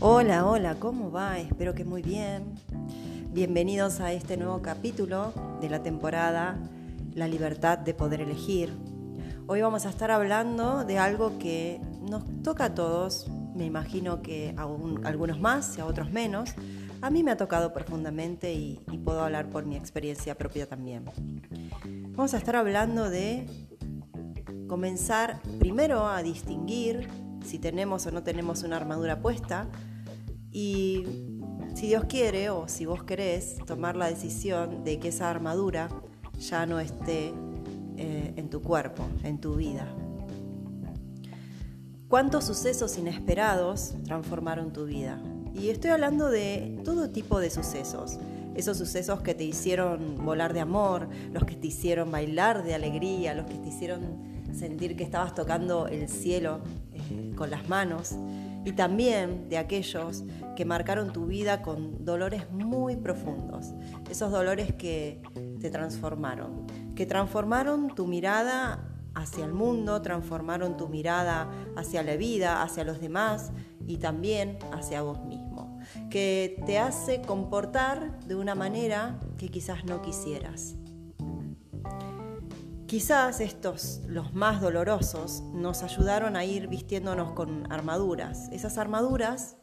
Hola, hola, ¿cómo va? Espero que muy bien. Bienvenidos a este nuevo capítulo de la temporada La libertad de poder elegir. Hoy vamos a estar hablando de algo que nos toca a todos, me imagino que a algunos más y a otros menos. A mí me ha tocado profundamente y, y puedo hablar por mi experiencia propia también. Vamos a estar hablando de comenzar primero a distinguir si tenemos o no tenemos una armadura puesta y si Dios quiere o si vos querés tomar la decisión de que esa armadura ya no esté eh, en tu cuerpo, en tu vida. ¿Cuántos sucesos inesperados transformaron tu vida? Y estoy hablando de todo tipo de sucesos. Esos sucesos que te hicieron volar de amor, los que te hicieron bailar de alegría, los que te hicieron sentir que estabas tocando el cielo con las manos y también de aquellos que marcaron tu vida con dolores muy profundos, esos dolores que te transformaron, que transformaron tu mirada hacia el mundo, transformaron tu mirada hacia la vida, hacia los demás y también hacia vos mismo, que te hace comportar de una manera que quizás no quisieras. Quizás estos, los más dolorosos, nos ayudaron a ir vistiéndonos con armaduras. Esas armaduras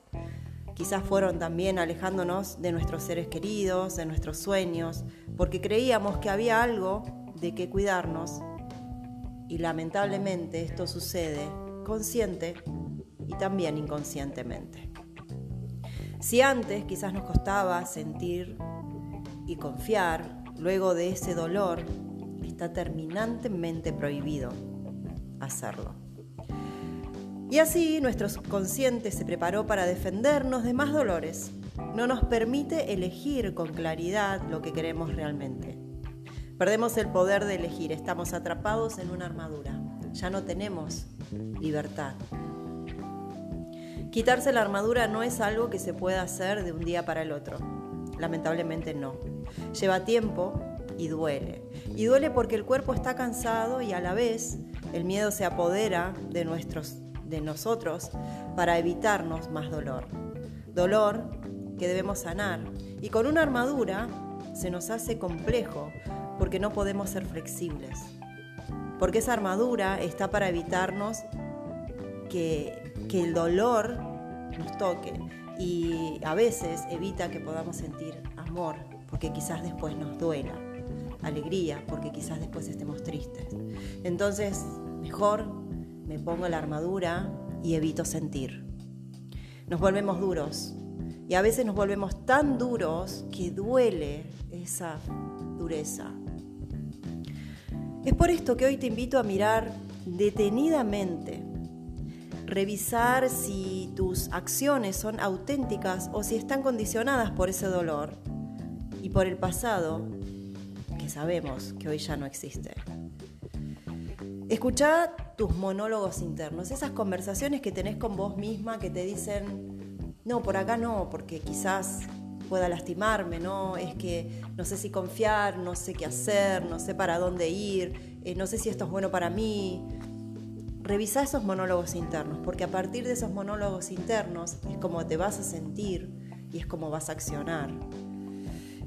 quizás fueron también alejándonos de nuestros seres queridos, de nuestros sueños, porque creíamos que había algo de que cuidarnos. Y lamentablemente esto sucede consciente y también inconscientemente. Si antes quizás nos costaba sentir y confiar, luego de ese dolor está terminantemente prohibido hacerlo. Y así nuestro consciente se preparó para defendernos de más dolores. No nos permite elegir con claridad lo que queremos realmente. Perdemos el poder de elegir, estamos atrapados en una armadura. Ya no tenemos libertad. Quitarse la armadura no es algo que se pueda hacer de un día para el otro. Lamentablemente no. Lleva tiempo, y duele. Y duele porque el cuerpo está cansado y a la vez el miedo se apodera de, nuestros, de nosotros para evitarnos más dolor. Dolor que debemos sanar. Y con una armadura se nos hace complejo porque no podemos ser flexibles. Porque esa armadura está para evitarnos que, que el dolor nos toque y a veces evita que podamos sentir amor porque quizás después nos duela alegría, porque quizás después estemos tristes. Entonces, mejor me pongo la armadura y evito sentir. Nos volvemos duros y a veces nos volvemos tan duros que duele esa dureza. Es por esto que hoy te invito a mirar detenidamente, revisar si tus acciones son auténticas o si están condicionadas por ese dolor y por el pasado sabemos que hoy ya no existe. Escucha tus monólogos internos, esas conversaciones que tenés con vos misma que te dicen, no, por acá no, porque quizás pueda lastimarme, ¿no? Es que no sé si confiar, no sé qué hacer, no sé para dónde ir, eh, no sé si esto es bueno para mí. Revisa esos monólogos internos, porque a partir de esos monólogos internos es como te vas a sentir y es como vas a accionar.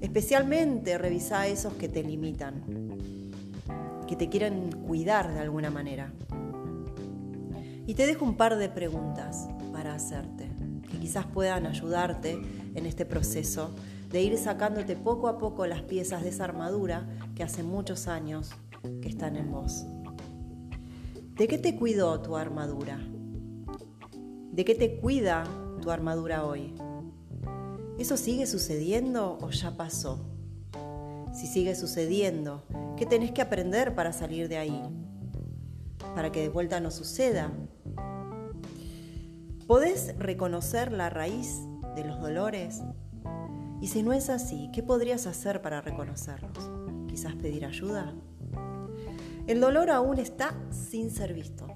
Especialmente revisa a esos que te limitan, que te quieren cuidar de alguna manera. Y te dejo un par de preguntas para hacerte, que quizás puedan ayudarte en este proceso de ir sacándote poco a poco las piezas de esa armadura que hace muchos años que están en vos. ¿De qué te cuidó tu armadura? ¿De qué te cuida tu armadura hoy? ¿Eso sigue sucediendo o ya pasó? Si sigue sucediendo, ¿qué tenés que aprender para salir de ahí? Para que de vuelta no suceda. ¿Podés reconocer la raíz de los dolores? Y si no es así, ¿qué podrías hacer para reconocerlos? ¿Quizás pedir ayuda? El dolor aún está sin ser visto,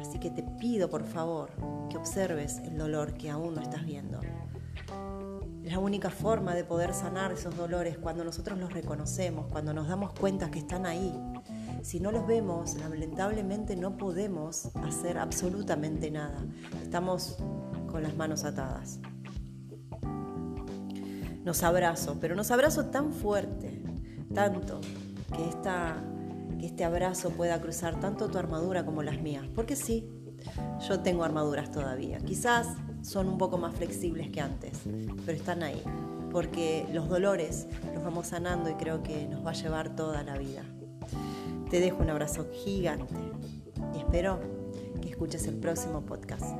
así que te pido por favor que observes el dolor que aún no estás viendo. La única forma de poder sanar esos dolores cuando nosotros los reconocemos, cuando nos damos cuenta que están ahí. Si no los vemos, lamentablemente no podemos hacer absolutamente nada. Estamos con las manos atadas. nos abrazo, pero nos abrazo tan fuerte, tanto, que, esta, que este abrazo pueda cruzar tanto tu armadura como las mías. Porque sí, yo tengo armaduras todavía. Quizás son un poco más flexibles que antes, pero están ahí. Porque los dolores los vamos sanando y creo que nos va a llevar toda la vida. Te dejo un abrazo gigante y espero que escuches el próximo podcast.